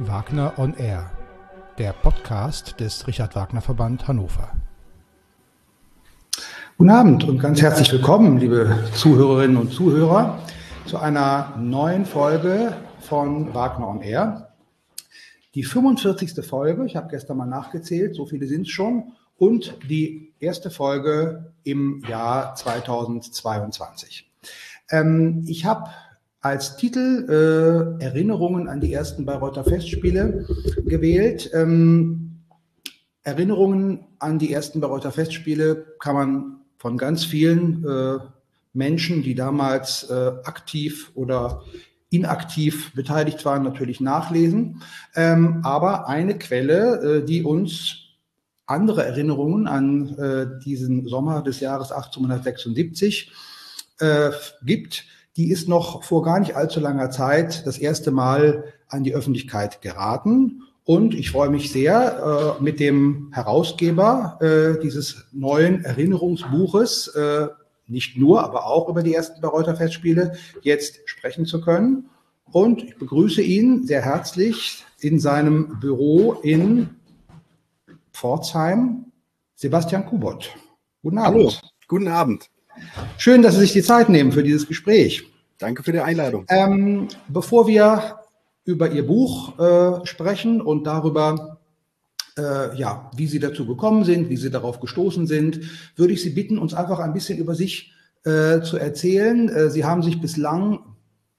Wagner on Air, der Podcast des Richard Wagner Verband Hannover. Guten Abend und ganz herzlich willkommen, liebe Zuhörerinnen und Zuhörer, zu einer neuen Folge von Wagner on Air. Die 45. Folge, ich habe gestern mal nachgezählt, so viele sind es schon, und die erste Folge im Jahr 2022. Ähm, ich habe als Titel äh, Erinnerungen an die ersten Bayreuther Festspiele gewählt. Ähm, Erinnerungen an die ersten Bayreuther Festspiele kann man von ganz vielen äh, Menschen, die damals äh, aktiv oder inaktiv beteiligt waren, natürlich nachlesen. Ähm, aber eine Quelle, äh, die uns andere Erinnerungen an äh, diesen Sommer des Jahres 1876 äh, gibt, die ist noch vor gar nicht allzu langer Zeit das erste Mal an die Öffentlichkeit geraten. Und ich freue mich sehr, äh, mit dem Herausgeber äh, dieses neuen Erinnerungsbuches, äh, nicht nur, aber auch über die ersten Bayreuther Festspiele, jetzt sprechen zu können. Und ich begrüße ihn sehr herzlich in seinem Büro in Pforzheim, Sebastian Kubot. Guten Abend. Hallo, guten Abend. Schön, dass Sie sich die Zeit nehmen für dieses Gespräch. Danke für die Einladung. Ähm, bevor wir über Ihr Buch äh, sprechen und darüber, äh, ja, wie Sie dazu gekommen sind, wie Sie darauf gestoßen sind, würde ich Sie bitten, uns einfach ein bisschen über sich äh, zu erzählen. Äh, Sie haben sich bislang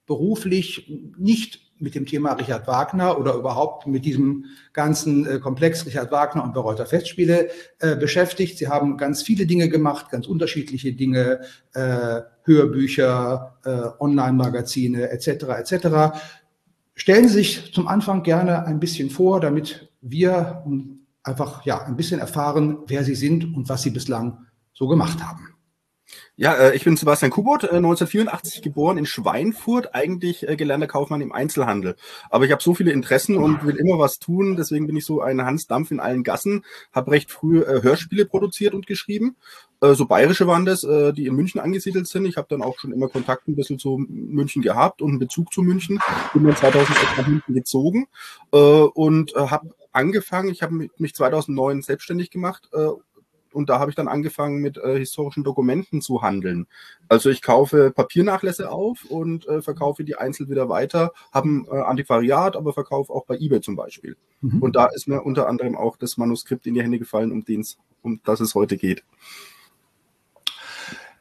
beruflich nicht mit dem Thema Richard Wagner oder überhaupt mit diesem ganzen äh, Komplex Richard Wagner und Bereuter Festspiele äh, beschäftigt. Sie haben ganz viele Dinge gemacht, ganz unterschiedliche Dinge, äh, Hörbücher, äh, Online-Magazine etc. etc. Stellen Sie sich zum Anfang gerne ein bisschen vor, damit wir einfach ja ein bisschen erfahren, wer Sie sind und was Sie bislang so gemacht haben. Ja, äh, ich bin Sebastian Kubot, äh, 1984 geboren in Schweinfurt, eigentlich äh, gelernter Kaufmann im Einzelhandel. Aber ich habe so viele Interessen und will immer was tun, deswegen bin ich so ein Hans Dampf in allen Gassen, habe recht früh äh, Hörspiele produziert und geschrieben. Äh, so bayerische waren das, äh, die in München angesiedelt sind. Ich habe dann auch schon immer Kontakt ein bisschen zu München gehabt und einen Bezug zu München. Bin dann 2006 nach München gezogen äh, und äh, habe angefangen, ich habe mich 2009 selbstständig gemacht äh, und da habe ich dann angefangen mit äh, historischen Dokumenten zu handeln. Also ich kaufe Papiernachlässe auf und äh, verkaufe die einzeln wieder weiter, habe ein äh, Antiquariat, aber verkaufe auch bei eBay zum Beispiel. Mhm. Und da ist mir unter anderem auch das Manuskript in die Hände gefallen, um, den's, um das es heute geht.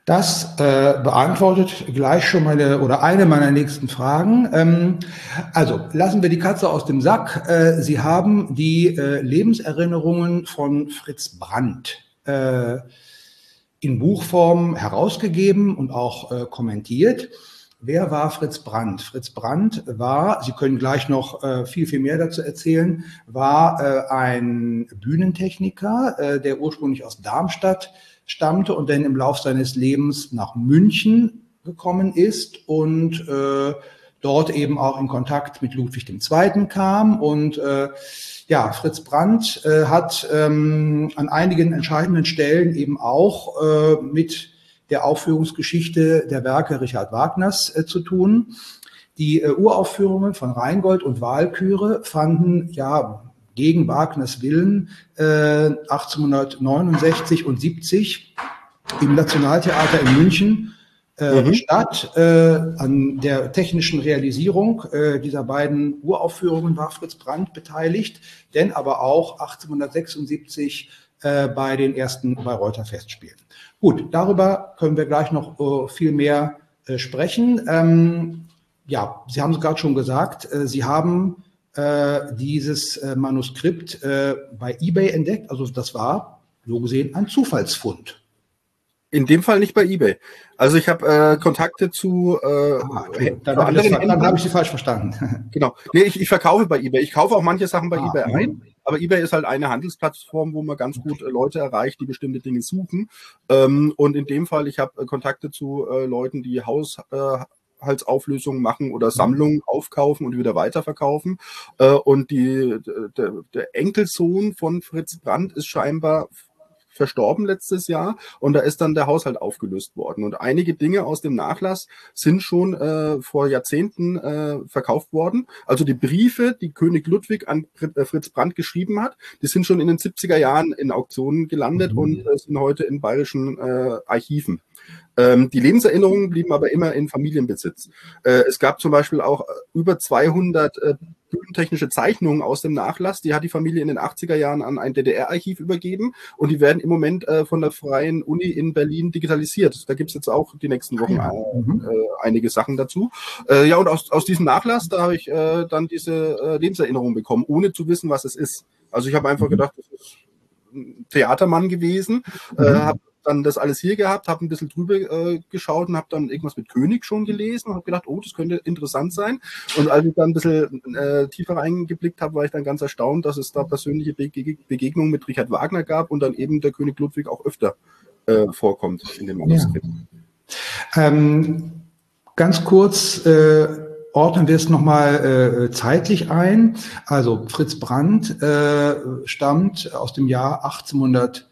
Das äh, beantwortet gleich schon meine oder eine meiner nächsten Fragen. Ähm, also lassen wir die Katze aus dem Sack. Äh, Sie haben die äh, Lebenserinnerungen von Fritz Brandt äh, in Buchform herausgegeben und auch äh, kommentiert. Wer war Fritz Brandt? Fritz Brandt war, Sie können gleich noch äh, viel, viel mehr dazu erzählen, war äh, ein Bühnentechniker, äh, der ursprünglich aus Darmstadt stammte und dann im Lauf seines Lebens nach München gekommen ist und äh, dort eben auch in Kontakt mit Ludwig II. kam und äh, ja, Fritz Brandt äh, hat ähm, an einigen entscheidenden Stellen eben auch äh, mit der Aufführungsgeschichte der Werke Richard Wagners äh, zu tun. Die äh, Uraufführungen von Rheingold und Walküre fanden ja gegen Wagners Willen äh, 1869 und 70 im Nationaltheater in München äh, mhm. statt. Äh, an der technischen Realisierung äh, dieser beiden Uraufführungen war Fritz Brandt beteiligt, denn aber auch 1876 äh, bei den ersten Bayreuther Festspielen. Gut, darüber können wir gleich noch äh, viel mehr äh, sprechen. Ähm, ja, Sie haben es gerade schon gesagt, äh, Sie haben äh, dieses äh, Manuskript äh, bei eBay entdeckt. Also das war so gesehen ein Zufallsfund. In dem Fall nicht bei eBay. Also ich habe äh, Kontakte zu. Äh, ah, okay. Dann habe ich, hab ich Sie falsch verstanden. genau. Nee, ich, ich verkaufe bei eBay. Ich kaufe auch manche Sachen bei ah, eBay ein. Aber eBay ist halt eine Handelsplattform, wo man ganz gut äh, Leute erreicht, die bestimmte Dinge suchen. Ähm, und in dem Fall, ich habe äh, Kontakte zu äh, Leuten, die Haus. Äh, Haushaltsauflösungen machen oder Sammlungen aufkaufen und wieder weiterverkaufen. Äh, und die, der, der Enkelsohn von Fritz Brandt ist scheinbar verstorben letztes Jahr und da ist dann der Haushalt aufgelöst worden. Und einige Dinge aus dem Nachlass sind schon äh, vor Jahrzehnten äh, verkauft worden. Also die Briefe, die König Ludwig an äh, Fritz Brandt geschrieben hat, die sind schon in den 70er Jahren in Auktionen gelandet mhm. und äh, sind heute in bayerischen äh, Archiven. Ähm, die Lebenserinnerungen blieben aber immer in Familienbesitz. Äh, es gab zum Beispiel auch äh, über 200 äh, bühnentechnische Zeichnungen aus dem Nachlass. Die hat die Familie in den 80er Jahren an ein DDR-Archiv übergeben und die werden im Moment äh, von der Freien Uni in Berlin digitalisiert. Da gibt es jetzt auch die nächsten Wochen ja. äh, mhm. äh, einige Sachen dazu. Äh, ja, und aus, aus diesem Nachlass, da habe ich äh, dann diese äh, Lebenserinnerung bekommen, ohne zu wissen, was es ist. Also ich habe einfach mhm. gedacht, das ist ein Theatermann gewesen, mhm. äh, habe dann das alles hier gehabt, habe ein bisschen drüber äh, geschaut und habe dann irgendwas mit König schon gelesen und habe gedacht, oh, das könnte interessant sein. Und als ich dann ein bisschen äh, tiefer reingeblickt habe, war ich dann ganz erstaunt, dass es da persönliche Bege Begegnungen mit Richard Wagner gab und dann eben der König Ludwig auch öfter äh, vorkommt in dem Manuskript. Ja. Ähm, ganz kurz, äh, ordnen wir es nochmal äh, zeitlich ein. Also Fritz Brandt äh, stammt aus dem Jahr 1800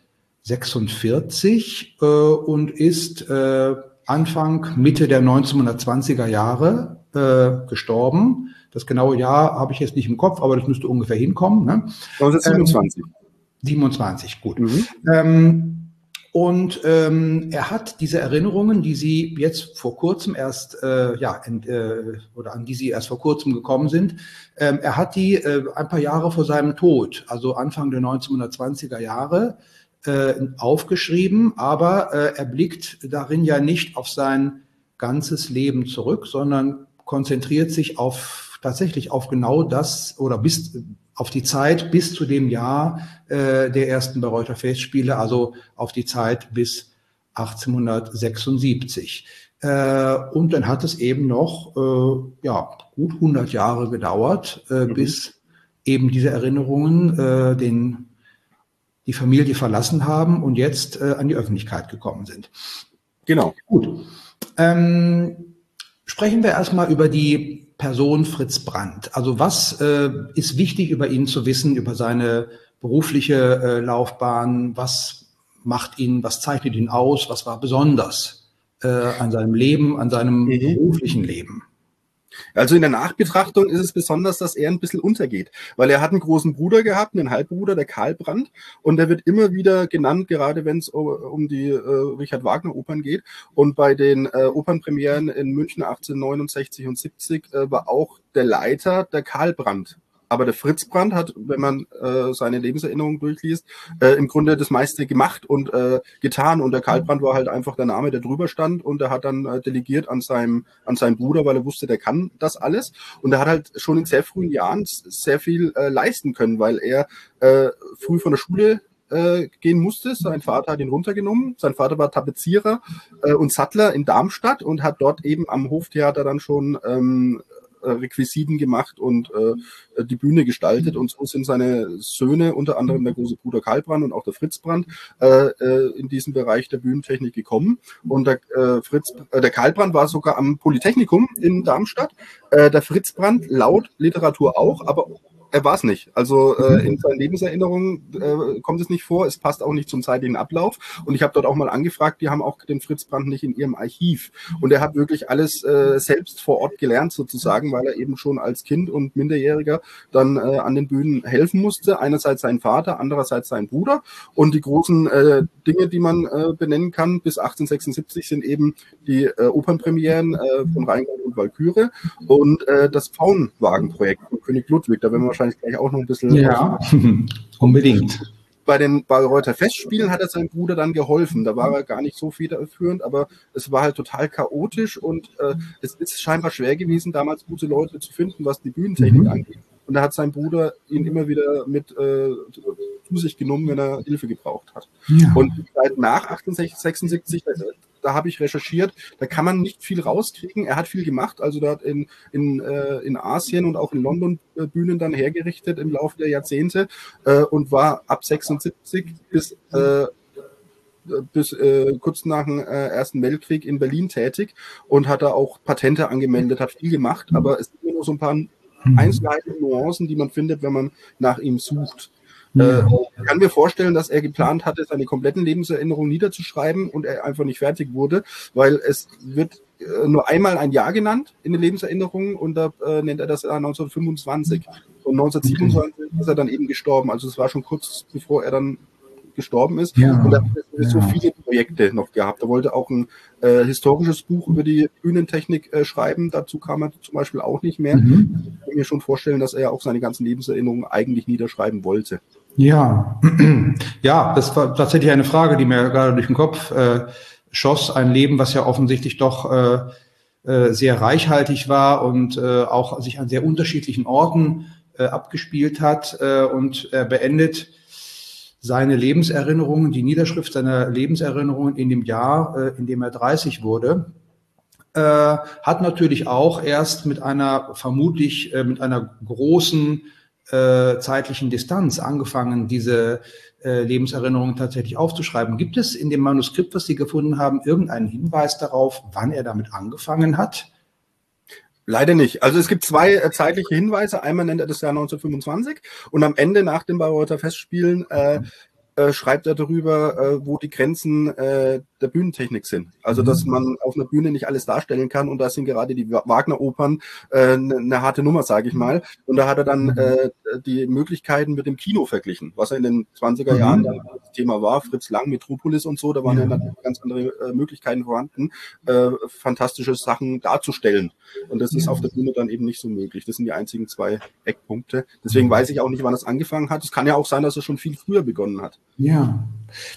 46 äh, und ist äh, Anfang, Mitte der 1920er Jahre äh, gestorben. Das genaue Jahr habe ich jetzt nicht im Kopf, aber das müsste ungefähr hinkommen. Ne? 1927. Ähm, 27, gut. Mhm. Ähm, und ähm, er hat diese Erinnerungen, die Sie jetzt vor kurzem erst, äh, ja, in, äh, oder an die Sie erst vor kurzem gekommen sind, ähm, er hat die äh, ein paar Jahre vor seinem Tod, also Anfang der 1920er Jahre, äh, aufgeschrieben, aber äh, er blickt darin ja nicht auf sein ganzes Leben zurück, sondern konzentriert sich auf tatsächlich auf genau das oder bis auf die Zeit bis zu dem Jahr äh, der ersten Bayreuther Festspiele, also auf die Zeit bis 1876. Äh, und dann hat es eben noch äh, ja, gut 100 Jahre gedauert, äh, mhm. bis eben diese Erinnerungen äh, den die Familie verlassen haben und jetzt äh, an die Öffentlichkeit gekommen sind. Genau. Gut. Ähm, sprechen wir erstmal über die Person Fritz Brandt. Also was äh, ist wichtig über ihn zu wissen, über seine berufliche äh, Laufbahn? Was macht ihn, was zeichnet ihn aus? Was war besonders äh, an seinem Leben, an seinem mhm. beruflichen Leben? Also in der Nachbetrachtung ist es besonders, dass er ein bisschen untergeht, weil er hat einen großen Bruder gehabt, einen Halbbruder, der Karl Brandt, und der wird immer wieder genannt, gerade wenn es um die äh, Richard Wagner Opern geht. Und bei den äh, Opernpremieren in München 1869 und 70 äh, war auch der Leiter der Karl Brandt aber der Fritz Brandt hat, wenn man äh, seine Lebenserinnerungen durchliest, äh, im Grunde das meiste gemacht und äh, getan. Und der Karl Brandt war halt einfach der Name, der drüber stand. Und er hat dann äh, delegiert an seinem, an seinen Bruder, weil er wusste, der kann das alles. Und er hat halt schon in sehr frühen Jahren sehr viel äh, leisten können, weil er äh, früh von der Schule äh, gehen musste. Sein Vater hat ihn runtergenommen. Sein Vater war Tapezierer äh, und Sattler in Darmstadt und hat dort eben am Hoftheater dann schon ähm, äh, Requisiten gemacht und äh, die Bühne gestaltet. Und so sind seine Söhne, unter anderem der große Bruder Karl Brandt und auch der Fritz Brandt, äh, äh, in diesen Bereich der Bühnentechnik gekommen. Und der, äh, Fritz, äh, der Karl Brandt war sogar am Polytechnikum in Darmstadt. Äh, der Fritz Brandt laut Literatur auch, aber er war es nicht. Also äh, mhm. in seinen Lebenserinnerungen äh, kommt es nicht vor. Es passt auch nicht zum zeitlichen Ablauf. Und ich habe dort auch mal angefragt, die haben auch den Fritz Brandt nicht in ihrem Archiv. Und er hat wirklich alles äh, selbst vor Ort gelernt sozusagen, weil er eben schon als Kind und Minderjähriger dann äh, an den Bühnen helfen musste. Einerseits sein Vater, andererseits sein Bruder. Und die großen äh, Dinge, die man äh, benennen kann, bis 1876 sind eben die äh, Opernpremieren äh, von Rheingold und Walküre und äh, das Pfauenwagenprojekt von König Ludwig. Da werden wir wahrscheinlich gleich auch noch ein bisschen. Ja, unbedingt. Bei den Bayreuther Festspielen hat er seinem Bruder dann geholfen. Da war er gar nicht so federführend, aber es war halt total chaotisch und äh, es ist scheinbar schwer gewesen, damals gute Leute zu finden, was die Bühnentechnik mhm. angeht. Und da hat sein Bruder ihn immer wieder mit äh, zu sich genommen, wenn er Hilfe gebraucht hat. Ja. Und seit nach 1876, da habe ich recherchiert, da kann man nicht viel rauskriegen. Er hat viel gemacht, also da hat in, in, äh, in Asien und auch in London äh, Bühnen dann hergerichtet im Laufe der Jahrzehnte äh, und war ab 76 bis äh, bis äh, kurz nach dem äh, Ersten Weltkrieg in Berlin tätig und hat da auch Patente angemeldet, hat viel gemacht, aber es sind nur so ein paar Einzelheiten, Nuancen, die man findet, wenn man nach ihm sucht. Ja. Äh, ich kann mir vorstellen, dass er geplant hatte, seine kompletten Lebenserinnerungen niederzuschreiben und er einfach nicht fertig wurde, weil es wird äh, nur einmal ein Jahr genannt in den Lebenserinnerungen und da äh, nennt er das Jahr 1925. Und 1927 ist er dann eben gestorben. Also es war schon kurz bevor er dann gestorben ist. Ja, und da hat er ja. so viele Projekte noch gehabt. Er wollte auch ein äh, historisches Buch über die Bühnentechnik äh, schreiben. Dazu kam er zum Beispiel auch nicht mehr. Mhm. Ich kann mir schon vorstellen, dass er ja auch seine ganzen Lebenserinnerungen eigentlich niederschreiben wollte. Ja, ja, das war tatsächlich eine Frage, die mir gerade durch den Kopf äh, schoss. Ein Leben, was ja offensichtlich doch äh, äh, sehr reichhaltig war und äh, auch sich an sehr unterschiedlichen Orten äh, abgespielt hat. Äh, und beendet seine Lebenserinnerungen, die Niederschrift seiner Lebenserinnerungen in dem Jahr, äh, in dem er 30 wurde, äh, hat natürlich auch erst mit einer vermutlich äh, mit einer großen äh, zeitlichen Distanz angefangen, diese äh, Lebenserinnerungen tatsächlich aufzuschreiben. Gibt es in dem Manuskript, was Sie gefunden haben, irgendeinen Hinweis darauf, wann er damit angefangen hat? Leider nicht. Also es gibt zwei äh, zeitliche Hinweise. Einmal nennt er das Jahr 1925 und am Ende nach den Bayreuther Festspielen äh, äh, schreibt er darüber, äh, wo die Grenzen äh, der Bühnentechnik sind. Also dass mhm. man auf einer Bühne nicht alles darstellen kann und da sind gerade die Wagner-Opern äh, eine ne harte Nummer, sage ich mhm. mal. Und da hat er dann mhm. äh, die Möglichkeiten mit dem Kino verglichen, was er in den 20er Jahren dann das Thema war, Fritz Lang, Metropolis und so, da waren ja dann ganz andere äh, Möglichkeiten vorhanden, äh, fantastische Sachen darzustellen. Und das ist auf der Bühne dann eben nicht so möglich. Das sind die einzigen zwei Eckpunkte. Deswegen weiß ich auch nicht, wann das angefangen hat. Es kann ja auch sein, dass er schon viel früher begonnen hat. Ja.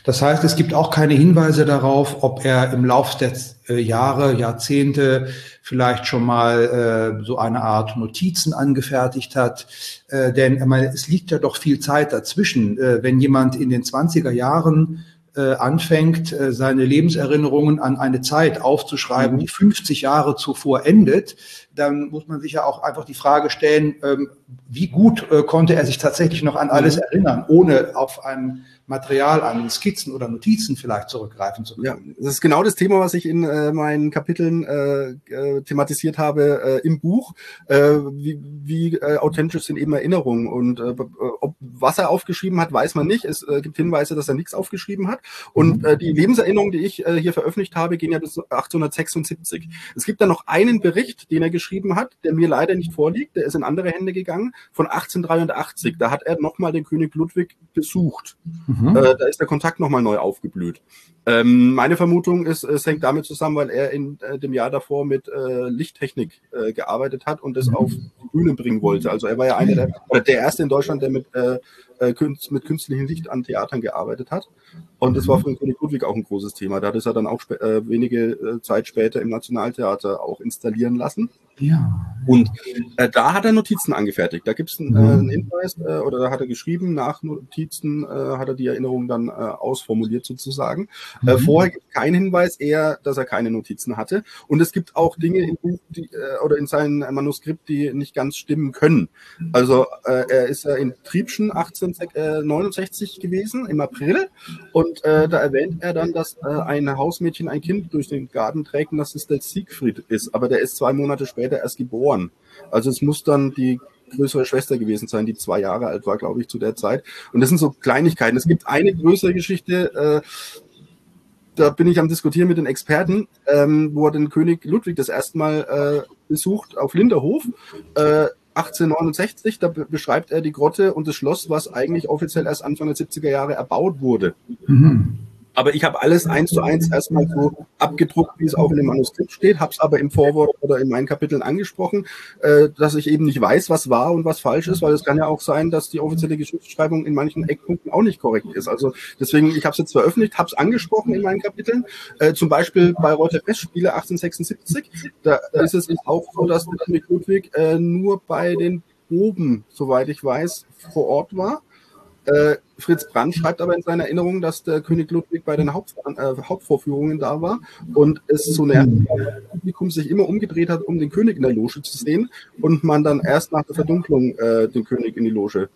Das heißt, es gibt auch keine Hinweise darauf, ob er im Laufe der äh, Jahre, Jahrzehnte vielleicht schon mal äh, so eine Art Notizen angefertigt hat. Äh, denn meine, es liegt ja doch viel Zeit dazwischen. Äh, wenn jemand in den 20er Jahren äh, anfängt, äh, seine Lebenserinnerungen an eine Zeit aufzuschreiben, mhm. die 50 Jahre zuvor endet, dann muss man sich ja auch einfach die Frage stellen, ähm, wie gut konnte er sich tatsächlich noch an alles mhm. erinnern, ohne auf ein Material, an Skizzen oder Notizen vielleicht zurückgreifen zu können. Ja, das ist genau das Thema, was ich in äh, meinen Kapiteln äh, äh, thematisiert habe äh, im Buch. Äh, wie wie äh, authentisch sind eben Erinnerungen und ob was er aufgeschrieben hat, weiß man nicht. Es gibt Hinweise, dass er nichts aufgeschrieben hat. Und mhm. die Lebenserinnerungen, die ich hier veröffentlicht habe, gehen ja bis 1876. Es gibt da noch einen Bericht, den er geschrieben hat, der mir leider nicht vorliegt. Der ist in andere Hände gegangen von 1883. Da hat er nochmal den König Ludwig besucht. Mhm. Äh, da ist der Kontakt nochmal neu aufgeblüht. Ähm, meine Vermutung ist, es hängt damit zusammen, weil er in äh, dem Jahr davor mit äh, Lichttechnik äh, gearbeitet hat und das mhm. auf die Bühne bringen wollte. Also er war ja einer der, oder der erste in Deutschland, der mit, äh, äh mit künstlichem Licht an Theatern gearbeitet hat. Und das war mhm. für den König Ludwig auch ein großes Thema. Da hat es er dann auch wenige Zeit später im Nationaltheater auch installieren lassen. Ja. Und äh, da hat er Notizen angefertigt. Da gibt es einen, äh, einen Hinweis äh, oder da hat er geschrieben, nach Notizen äh, hat er die Erinnerung dann äh, ausformuliert sozusagen. Äh, mhm. Vorher gibt es keinen Hinweis, eher, dass er keine Notizen hatte. Und es gibt auch Dinge im Buch die, oder in seinem Manuskript, die nicht ganz stimmen können. Also er ist ja in Triebschen 1869 gewesen, im April. Und da erwähnt er dann, dass ein Hausmädchen ein Kind durch den Garten trägt und dass es der Siegfried ist. Aber der ist zwei Monate später später erst geboren. Also es muss dann die größere Schwester gewesen sein, die zwei Jahre alt war, glaube ich, zu der Zeit. Und das sind so Kleinigkeiten. Es gibt eine größere Geschichte, äh, da bin ich am Diskutieren mit den Experten, ähm, wo er den König Ludwig das erste Mal äh, besucht auf Linderhof. Äh, 1869, da beschreibt er die Grotte und das Schloss, was eigentlich offiziell erst Anfang der 70er Jahre erbaut wurde. Mhm. Aber ich habe alles eins zu eins erstmal so abgedruckt, wie es auch in dem Manuskript steht, habe es aber im Vorwort oder in meinen Kapiteln angesprochen, äh, dass ich eben nicht weiß, was wahr und was falsch ist, weil es kann ja auch sein, dass die offizielle Geschichtsschreibung in manchen Eckpunkten auch nicht korrekt ist. Also deswegen, ich habe es jetzt veröffentlicht, habe es angesprochen in meinen Kapiteln, äh, zum Beispiel bei Reuter Festspiele 1876, da, ist es auch so, dass Ludwig äh, nur bei den Proben, soweit ich weiß, vor Ort war äh, Fritz Brandt schreibt aber in seiner Erinnerung, dass der König Ludwig bei den Haupt, äh, Hauptvorführungen da war und es so nervig das Publikum sich immer umgedreht hat, um den König in der Loge zu sehen und man dann erst nach der Verdunklung äh, den König in die Loge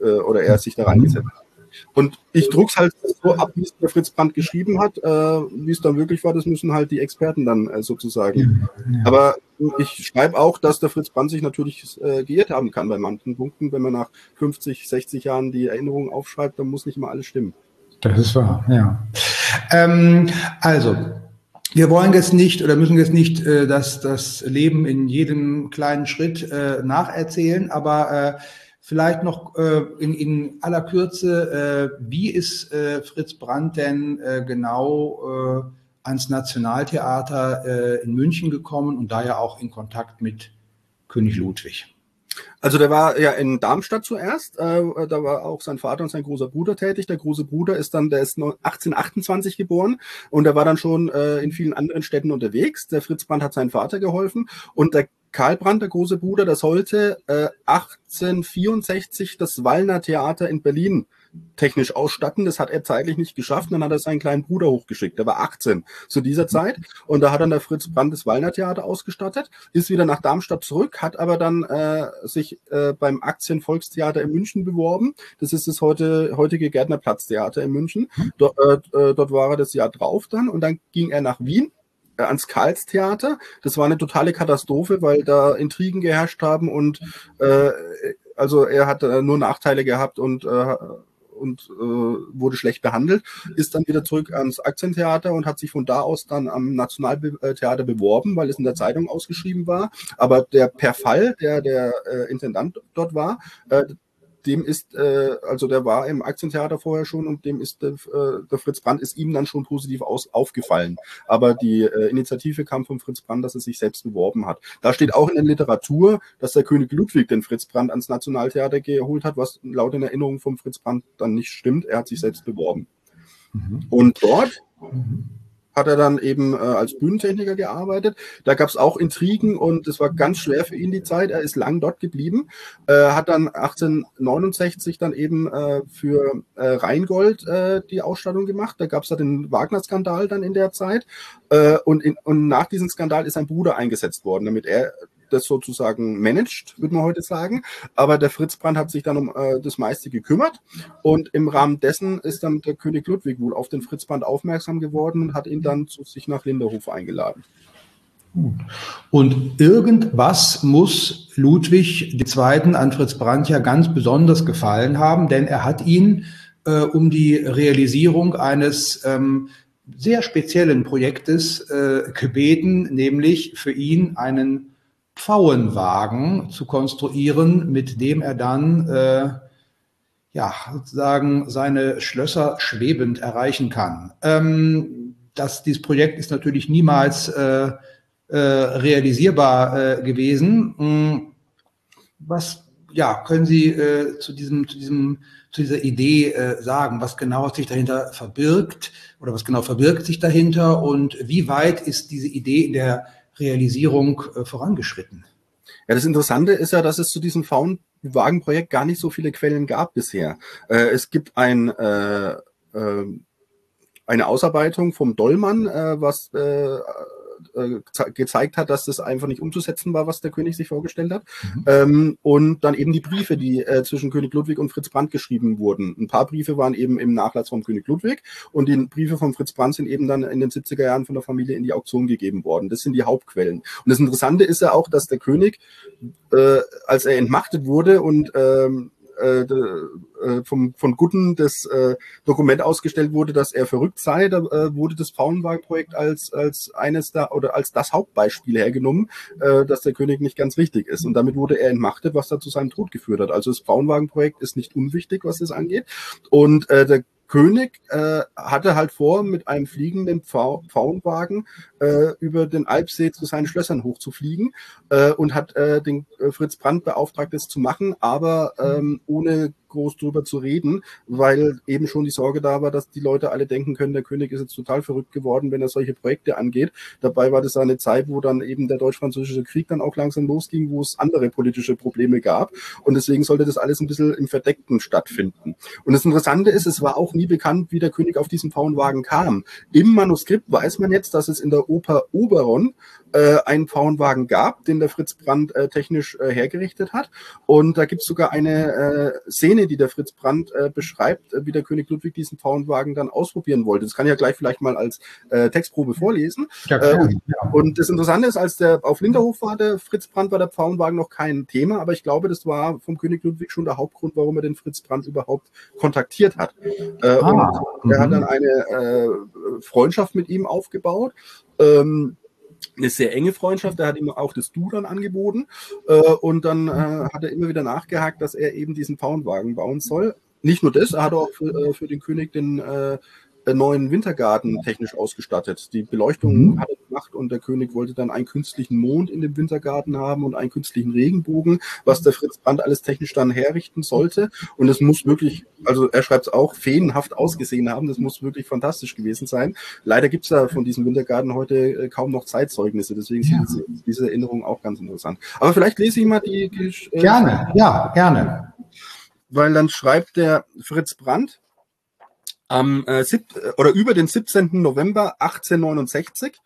äh, oder er sich da reingesetzt hat. Und ich druck's halt so ab, wie es der Fritz Brandt geschrieben hat. Äh, wie es dann wirklich war, das müssen halt die Experten dann äh, sozusagen. Ja, ja. Aber ich schreibe auch, dass der Fritz Brandt sich natürlich äh, geirrt haben kann bei manchen Punkten. Wenn man nach 50, 60 Jahren die Erinnerungen aufschreibt, dann muss nicht immer alles stimmen. Das ist wahr, ja. Ähm, also, wir wollen jetzt nicht oder müssen jetzt nicht äh, das, das Leben in jedem kleinen Schritt äh, nacherzählen, aber äh, vielleicht noch äh, in, in aller Kürze, äh, wie ist äh, Fritz Brandt denn äh, genau äh, ans Nationaltheater äh, in München gekommen und da ja auch in Kontakt mit König Ludwig? Also der war ja in Darmstadt zuerst, äh, da war auch sein Vater und sein großer Bruder tätig. Der große Bruder ist dann, der ist 1828 geboren und er war dann schon äh, in vielen anderen Städten unterwegs. Der Fritz Brandt hat seinen Vater geholfen und der Karl Brandt, der große Bruder, der sollte äh, 1864 das Wallner Theater in Berlin technisch ausstatten. Das hat er zeitlich nicht geschafft. dann hat er seinen kleinen Bruder hochgeschickt. Der war 18 zu dieser. Zeit. Und da hat dann der Fritz Brandt das Wallner Theater ausgestattet, ist wieder nach Darmstadt zurück, hat aber dann äh, sich äh, beim Aktienvolkstheater in München beworben. Das ist das heute, heutige Gärtnerplatztheater in München. Mhm. Dort, äh, dort war er das Jahr drauf dann. Und dann ging er nach Wien äh, ans Karlstheater. Das war eine totale Katastrophe, weil da Intrigen geherrscht haben und äh, also er hat äh, nur Nachteile gehabt und äh, und äh, wurde schlecht behandelt, ist dann wieder zurück ans Aktientheater und hat sich von da aus dann am Nationaltheater beworben, weil es in der Zeitung ausgeschrieben war. Aber der per Fall, der der äh, Intendant dort war, äh, dem ist, äh, also der war im Aktientheater vorher schon und dem ist äh, der Fritz Brandt ist ihm dann schon positiv aus, aufgefallen. Aber die äh, Initiative kam von Fritz Brandt, dass er sich selbst beworben hat. Da steht auch in der Literatur, dass der König Ludwig den Fritz Brandt ans Nationaltheater geholt hat, was laut in Erinnerung vom Fritz Brandt dann nicht stimmt. Er hat sich selbst beworben. Mhm. Und dort mhm hat er dann eben äh, als Bühnentechniker gearbeitet. Da gab es auch Intrigen und es war ganz schwer für ihn die Zeit. Er ist lang dort geblieben, äh, hat dann 1869 dann eben äh, für äh, Rheingold äh, die Ausstattung gemacht. Da gab es da den Wagner-Skandal dann in der Zeit. Äh, und, in, und nach diesem Skandal ist sein Bruder eingesetzt worden, damit er das sozusagen managt, würde man heute sagen. Aber der Fritz Brandt hat sich dann um äh, das meiste gekümmert. Und im Rahmen dessen ist dann der König Ludwig wohl auf den Fritz Brandt aufmerksam geworden und hat ihn dann zu sich nach Linderhof eingeladen. Und irgendwas muss Ludwig II. an Fritz Brandt ja ganz besonders gefallen haben, denn er hat ihn äh, um die Realisierung eines ähm, sehr speziellen Projektes äh, gebeten, nämlich für ihn einen Pfauenwagen zu konstruieren, mit dem er dann äh, ja sozusagen seine Schlösser schwebend erreichen kann. Ähm, das, dieses Projekt ist natürlich niemals äh, äh, realisierbar äh, gewesen. Hm, was ja, können Sie äh, zu diesem, zu diesem, zu dieser Idee äh, sagen, was genau sich dahinter verbirgt oder was genau verbirgt sich dahinter und wie weit ist diese Idee in der Realisierung äh, vorangeschritten. Ja, das Interessante ist ja, dass es zu diesem Faunwagenprojekt gar nicht so viele Quellen gab bisher. Äh, es gibt ein äh, äh, eine Ausarbeitung vom Dollmann, äh, was äh, gezeigt hat, dass das einfach nicht umzusetzen war, was der König sich vorgestellt hat. Mhm. Ähm, und dann eben die Briefe, die äh, zwischen König Ludwig und Fritz Brandt geschrieben wurden. Ein paar Briefe waren eben im Nachlass vom König Ludwig und die Briefe von Fritz Brandt sind eben dann in den 70er Jahren von der Familie in die Auktion gegeben worden. Das sind die Hauptquellen. Und das Interessante ist ja auch, dass der König, äh, als er entmachtet wurde und ähm, äh, äh, vom, von Gutten das äh, Dokument ausgestellt wurde, dass er verrückt sei, da äh, wurde das Frauenwagenprojekt als, als eines da oder als das Hauptbeispiel hergenommen, äh, dass der König nicht ganz richtig ist. Und damit wurde er entmachtet, was da zu seinem Tod geführt hat. Also das Frauenwagenprojekt ist nicht unwichtig, was das angeht. Und äh, der König äh, hatte halt vor, mit einem fliegenden Pfauenwagen äh, über den Alpsee zu seinen Schlössern hochzufliegen äh, und hat äh, den äh, Fritz Brandt beauftragt, das zu machen, aber ähm, ohne groß drüber zu reden, weil eben schon die Sorge da war, dass die Leute alle denken können, der König ist jetzt total verrückt geworden, wenn er solche Projekte angeht. Dabei war das eine Zeit, wo dann eben der deutsch-französische Krieg dann auch langsam losging, wo es andere politische Probleme gab. Und deswegen sollte das alles ein bisschen im Verdeckten stattfinden. Und das Interessante ist, es war auch nie bekannt, wie der König auf diesen Pfauenwagen kam. Im Manuskript weiß man jetzt, dass es in der Oper Oberon äh, einen Pfauenwagen gab, den der Fritz Brandt äh, technisch äh, hergerichtet hat. Und da gibt es sogar eine äh, Szene, die der Fritz Brandt äh, beschreibt, äh, wie der König Ludwig diesen Pfauenwagen dann ausprobieren wollte. Das kann ich ja gleich vielleicht mal als äh, Textprobe vorlesen. Ja, äh, und, ja. und, das Interessante ist, als der auf Linderhof war, der Fritz Brandt, war der Pfauenwagen noch kein Thema, aber ich glaube, das war vom König Ludwig schon der Hauptgrund, warum er den Fritz Brandt überhaupt kontaktiert hat. Äh, ah, und er hat mhm. dann eine äh, Freundschaft mit ihm aufgebaut. Ähm, eine sehr enge Freundschaft. Er hat ihm auch das Du dann angeboten äh, und dann äh, hat er immer wieder nachgehakt, dass er eben diesen Pfauenwagen bauen soll. Nicht nur das, er hat auch für, äh, für den König den äh, neuen Wintergarten technisch ausgestattet. Die Beleuchtung mhm. hat er gemacht und der König wollte dann einen künstlichen Mond in dem Wintergarten haben und einen künstlichen Regenbogen, was der Fritz Brandt alles technisch dann herrichten sollte. Und es muss wirklich, also er schreibt es auch, feenhaft ausgesehen haben. Das muss wirklich fantastisch gewesen sein. Leider gibt es da von diesem Wintergarten heute äh, kaum noch Zeitzeugnisse. Deswegen ja. sind diese, Erinnerungen auch ganz interessant. Aber vielleicht lese ich mal die. die äh, gerne, ja, gerne. Weil dann schreibt der Fritz Brandt, am äh, sieb, oder über den 17. November 1869.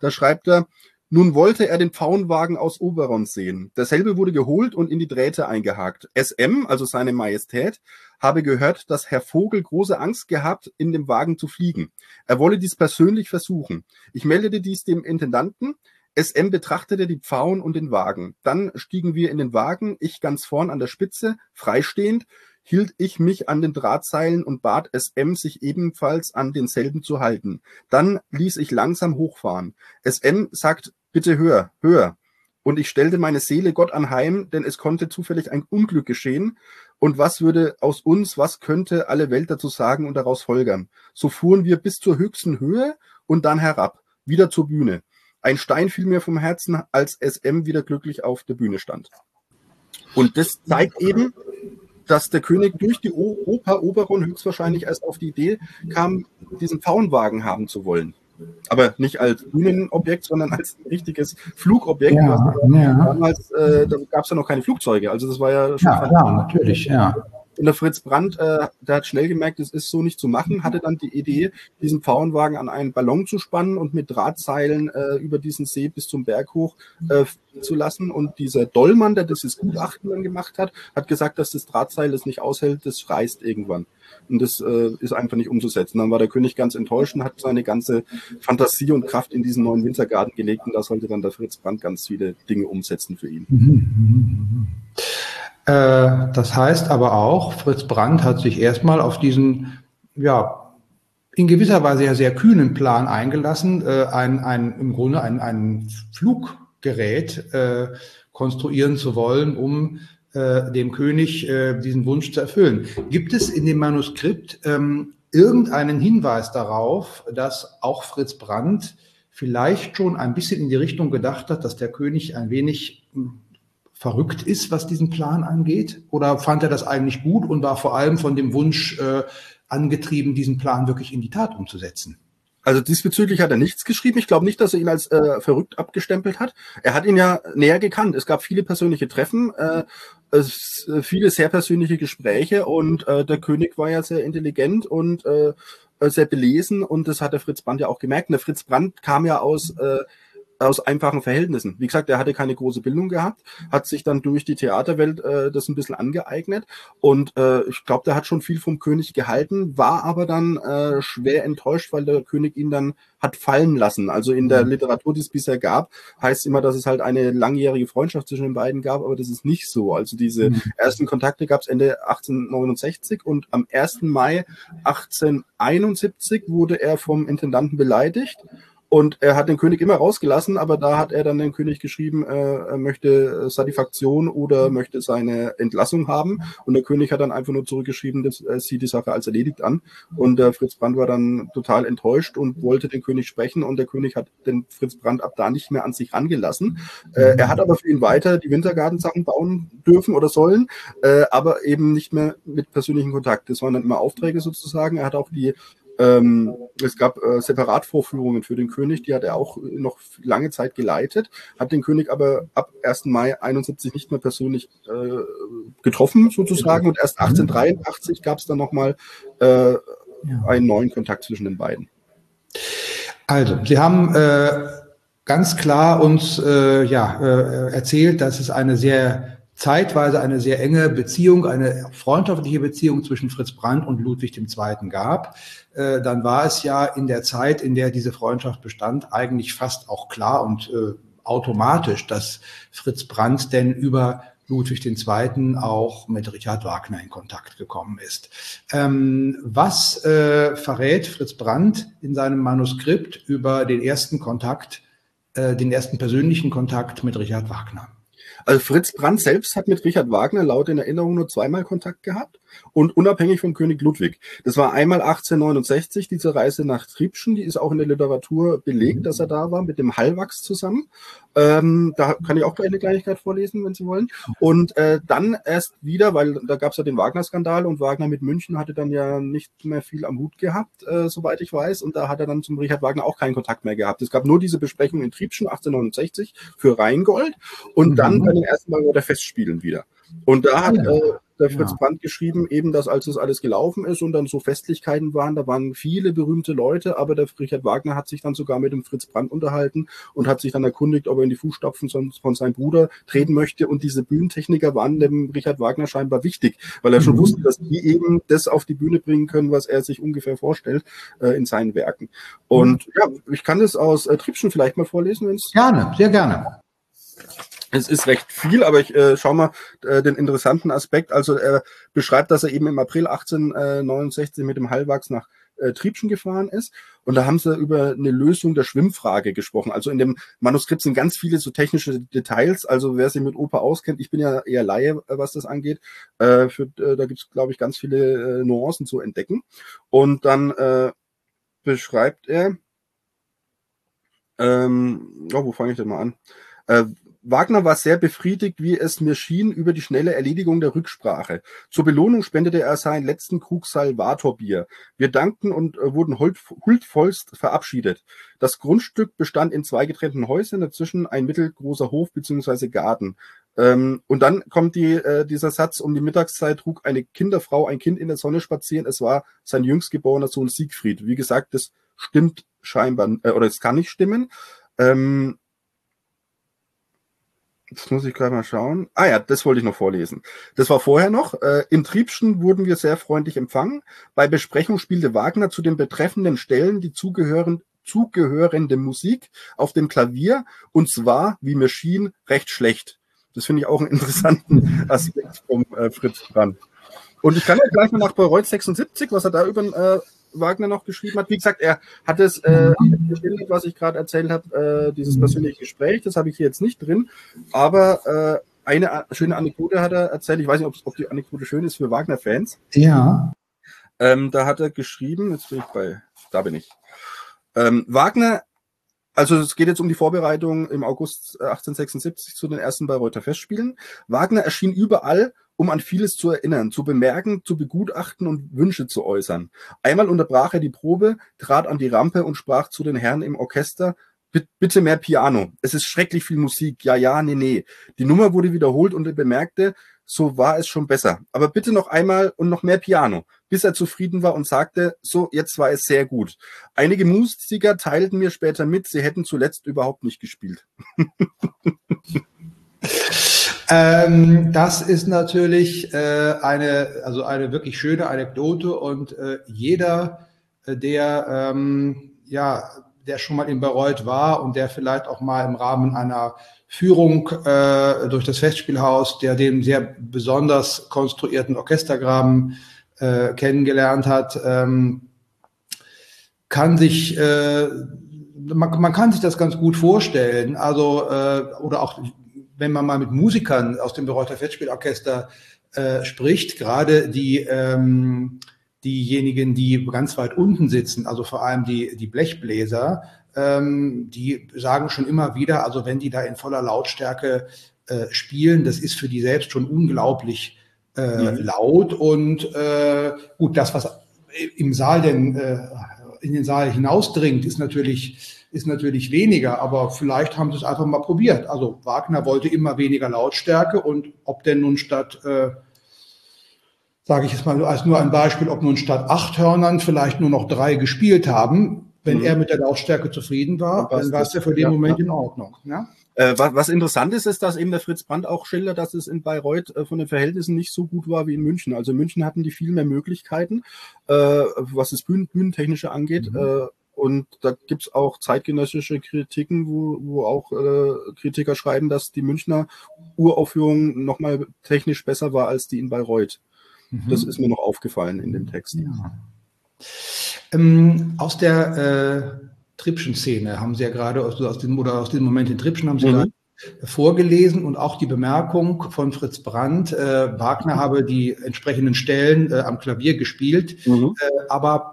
Da schreibt er, nun wollte er den Pfauenwagen aus Oberon sehen. Derselbe wurde geholt und in die Drähte eingehakt. SM, also seine Majestät, habe gehört, dass Herr Vogel große Angst gehabt, in dem Wagen zu fliegen. Er wolle dies persönlich versuchen. Ich meldete dies dem Intendanten. SM betrachtete die Pfauen und den Wagen. Dann stiegen wir in den Wagen, ich ganz vorn an der Spitze, freistehend, hielt ich mich an den Drahtseilen und bat SM, sich ebenfalls an denselben zu halten. Dann ließ ich langsam hochfahren. SM sagt, bitte höher, höher. Und ich stellte meine Seele Gott anheim, denn es konnte zufällig ein Unglück geschehen. Und was würde aus uns, was könnte alle Welt dazu sagen und daraus folgern? So fuhren wir bis zur höchsten Höhe und dann herab, wieder zur Bühne. Ein Stein fiel mir vom Herzen, als SM wieder glücklich auf der Bühne stand. Und das zeigt eben, dass der König durch die Oper Oberon höchstwahrscheinlich erst auf die Idee kam, diesen Pfauenwagen haben zu wollen. Aber nicht als Bühnenobjekt, sondern als richtiges Flugobjekt. Ja, ja. Damals äh, da gab es ja noch keine Flugzeuge. Also das war ja schon. Ja, klar, natürlich, ja. Und der Fritz Brandt, äh, der hat schnell gemerkt, es ist so nicht zu machen, hatte dann die Idee, diesen Pfauenwagen an einen Ballon zu spannen und mit Drahtseilen äh, über diesen See bis zum Berg hoch äh, zu lassen. Und dieser Dollmann, der dieses Gutachten dann gemacht hat, hat gesagt, dass das Drahtseil es nicht aushält, das reißt irgendwann. Und das äh, ist einfach nicht umzusetzen. Dann war der König ganz enttäuscht und hat seine ganze Fantasie und Kraft in diesen neuen Wintergarten gelegt. Und da sollte dann der Fritz Brandt ganz viele Dinge umsetzen für ihn. Äh, das heißt aber auch, Fritz Brandt hat sich erstmal auf diesen, ja, in gewisser Weise ja sehr kühnen Plan eingelassen, äh, ein, ein, im Grunde ein, ein Fluggerät äh, konstruieren zu wollen, um äh, dem König äh, diesen Wunsch zu erfüllen. Gibt es in dem Manuskript ähm, irgendeinen Hinweis darauf, dass auch Fritz Brandt vielleicht schon ein bisschen in die Richtung gedacht hat, dass der König ein wenig verrückt ist, was diesen Plan angeht? Oder fand er das eigentlich gut und war vor allem von dem Wunsch äh, angetrieben, diesen Plan wirklich in die Tat umzusetzen? Also diesbezüglich hat er nichts geschrieben. Ich glaube nicht, dass er ihn als äh, verrückt abgestempelt hat. Er hat ihn ja näher gekannt. Es gab viele persönliche Treffen, äh, es, äh, viele sehr persönliche Gespräche und äh, der König war ja sehr intelligent und äh, sehr belesen und das hat der Fritz Brandt ja auch gemerkt. Und der Fritz Brandt kam ja aus äh, aus einfachen Verhältnissen. Wie gesagt, er hatte keine große Bildung gehabt, hat sich dann durch die Theaterwelt äh, das ein bisschen angeeignet und äh, ich glaube, der hat schon viel vom König gehalten, war aber dann äh, schwer enttäuscht, weil der König ihn dann hat fallen lassen. Also in der mhm. Literatur, die es bisher gab, heißt immer, dass es halt eine langjährige Freundschaft zwischen den beiden gab, aber das ist nicht so. Also diese mhm. ersten Kontakte gab es Ende 1869 und am 1. Mai 1871 wurde er vom Intendanten beleidigt und er hat den König immer rausgelassen, aber da hat er dann den König geschrieben, äh, er möchte Satisfaktion oder möchte seine Entlassung haben. Und der König hat dann einfach nur zurückgeschrieben, dass er sieht die Sache als erledigt an. Und der Fritz Brandt war dann total enttäuscht und wollte den König sprechen. Und der König hat den Fritz Brandt ab da nicht mehr an sich rangelassen. Äh, er hat aber für ihn weiter die Wintergartensachen bauen dürfen oder sollen, äh, aber eben nicht mehr mit persönlichem Kontakt. Das waren dann immer Aufträge sozusagen. Er hat auch die ähm, es gab äh, Separatvorführungen für den König, die hat er auch noch lange Zeit geleitet, hat den König aber ab 1. Mai 71 nicht mehr persönlich äh, getroffen sozusagen und erst 1883 gab es dann nochmal äh, einen neuen Kontakt zwischen den beiden. Also, Sie haben äh, ganz klar uns äh, ja, äh, erzählt, dass es eine sehr zeitweise eine sehr enge Beziehung, eine freundschaftliche Beziehung zwischen Fritz Brandt und Ludwig II. gab, äh, dann war es ja in der Zeit, in der diese Freundschaft bestand, eigentlich fast auch klar und äh, automatisch, dass Fritz Brandt denn über Ludwig II. auch mit Richard Wagner in Kontakt gekommen ist. Ähm, was äh, verrät Fritz Brandt in seinem Manuskript über den ersten Kontakt, äh, den ersten persönlichen Kontakt mit Richard Wagner? Also Fritz Brandt selbst hat mit Richard Wagner laut in Erinnerung nur zweimal Kontakt gehabt und unabhängig von König Ludwig. Das war einmal 1869, diese Reise nach Triebschen, die ist auch in der Literatur belegt, dass er da war, mit dem Hallwachs zusammen. Ähm, da kann ich auch gleich eine Kleinigkeit vorlesen, wenn Sie wollen. Und äh, dann erst wieder, weil da gab es ja den Wagner-Skandal und Wagner mit München hatte dann ja nicht mehr viel am Hut gehabt, äh, soweit ich weiß. Und da hat er dann zum Richard Wagner auch keinen Kontakt mehr gehabt. Es gab nur diese Besprechung in Triebschen 1869 für Rheingold und mhm. dann bei den ersten Mal der Festspielen wieder. Und da hat äh, der Fritz ja. Brandt geschrieben, eben, dass als es alles gelaufen ist und dann so Festlichkeiten waren, da waren viele berühmte Leute, aber der Richard Wagner hat sich dann sogar mit dem Fritz Brandt unterhalten und hat sich dann erkundigt, ob er in die Fußstapfen von seinem Bruder treten möchte. Und diese Bühnentechniker waren dem Richard Wagner scheinbar wichtig, weil er schon mhm. wusste, dass die eben das auf die Bühne bringen können, was er sich ungefähr vorstellt äh, in seinen Werken. Und mhm. ja, ich kann das aus äh, Triebschen vielleicht mal vorlesen, wenn es. Gerne, sehr gerne. Es ist recht viel, aber ich äh, schau mal äh, den interessanten Aspekt. Also er beschreibt, dass er eben im April 1869 mit dem Hallwachs nach äh, Triebschen gefahren ist. Und da haben sie über eine Lösung der Schwimmfrage gesprochen. Also in dem Manuskript sind ganz viele so technische Details. Also wer sich mit Oper auskennt, ich bin ja eher Laie, äh, was das angeht. Äh, für, äh, da gibt's glaube ich, ganz viele äh, Nuancen zu entdecken. Und dann äh, beschreibt er, ähm, oh, wo fange ich denn mal an? Wagner war sehr befriedigt, wie es mir schien, über die schnelle Erledigung der Rücksprache. Zur Belohnung spendete er seinen letzten Krug Salvatorbier. Wir dankten und äh, wurden huldvollst verabschiedet. Das Grundstück bestand in zwei getrennten Häusern, dazwischen ein mittelgroßer Hof bzw. Garten. Ähm, und dann kommt die, äh, dieser Satz, um die Mittagszeit trug eine Kinderfrau ein Kind in der Sonne spazieren. Es war sein jüngst geborener Sohn Siegfried. Wie gesagt, das stimmt scheinbar, äh, oder es kann nicht stimmen. Ähm, Jetzt muss ich gerade mal schauen. Ah ja, das wollte ich noch vorlesen. Das war vorher noch. Äh, in Triebschen wurden wir sehr freundlich empfangen. Bei Besprechung spielte Wagner zu den betreffenden Stellen die zugehören, zugehörende Musik auf dem Klavier und zwar, wie mir schien, recht schlecht. Das finde ich auch einen interessanten Aspekt vom äh, Fritz Brandt. Und ich kann ja gleich mal nach Bayreuth 76, was er da über äh, Wagner noch geschrieben hat. Wie gesagt, er hat es äh, was ich gerade erzählt habe, äh, dieses persönliche Gespräch, das habe ich hier jetzt nicht drin, aber äh, eine schöne Anekdote hat er erzählt. Ich weiß nicht, ob, ob die Anekdote schön ist für Wagner-Fans. Ja. Ähm, da hat er geschrieben, jetzt bin ich bei, da bin ich. Ähm, Wagner, also es geht jetzt um die Vorbereitung im August 1876 zu den ersten Bayreuther Festspielen. Wagner erschien überall um an vieles zu erinnern, zu bemerken, zu begutachten und Wünsche zu äußern. Einmal unterbrach er die Probe, trat an die Rampe und sprach zu den Herren im Orchester, bitte mehr Piano. Es ist schrecklich viel Musik. Ja, ja, nee, nee. Die Nummer wurde wiederholt und er bemerkte, so war es schon besser. Aber bitte noch einmal und noch mehr Piano, bis er zufrieden war und sagte, so, jetzt war es sehr gut. Einige Musiker teilten mir später mit, sie hätten zuletzt überhaupt nicht gespielt. Ähm, das ist natürlich äh, eine, also eine wirklich schöne Anekdote und äh, jeder, äh, der ähm, ja, der schon mal in Bayreuth war und der vielleicht auch mal im Rahmen einer Führung äh, durch das Festspielhaus, der den sehr besonders konstruierten Orchestergraben äh, kennengelernt hat, ähm, kann sich äh, man, man kann sich das ganz gut vorstellen. Also äh, oder auch wenn man mal mit Musikern aus dem Bereuter Festspielorchester äh, spricht, gerade die ähm, diejenigen, die ganz weit unten sitzen, also vor allem die, die Blechbläser, ähm, die sagen schon immer wieder, also wenn die da in voller Lautstärke äh, spielen, das ist für die selbst schon unglaublich äh, mhm. laut und äh, gut, das, was im Saal denn äh, in den Saal hinausdringt, ist natürlich ist natürlich weniger, aber vielleicht haben sie es einfach mal probiert. Also Wagner wollte immer weniger Lautstärke und ob denn nun statt, äh, sage ich jetzt mal als nur ein Beispiel, ob nun statt acht Hörnern vielleicht nur noch drei gespielt haben, Wenn mhm. er mit der Lautstärke zufrieden war, dann war es ja für den ja, Moment ja. in Ordnung. Ja? Äh, was, was, interessant ist, ist, dass eben der Fritz Brandt auch schildert, dass es in Bayreuth äh, von den Verhältnissen nicht so gut war wie in München. Also in München hatten die viel mehr Möglichkeiten, äh, was das Bühnen, Bühnentechnische angeht. Mhm. Und da gibt's auch zeitgenössische Kritiken, wo, wo auch äh, Kritiker schreiben, dass die Münchner Uraufführung nochmal technisch besser war als die in Bayreuth. Mhm. Das ist mir noch aufgefallen in dem Text. Ja. Ähm, aus der äh Tripschen-Szene haben Sie ja gerade aus, aus dem, oder aus dem Moment in Tripschen haben Sie mhm. gerade vorgelesen und auch die Bemerkung von Fritz Brandt, äh, Wagner habe die entsprechenden Stellen äh, am Klavier gespielt, mhm. äh, aber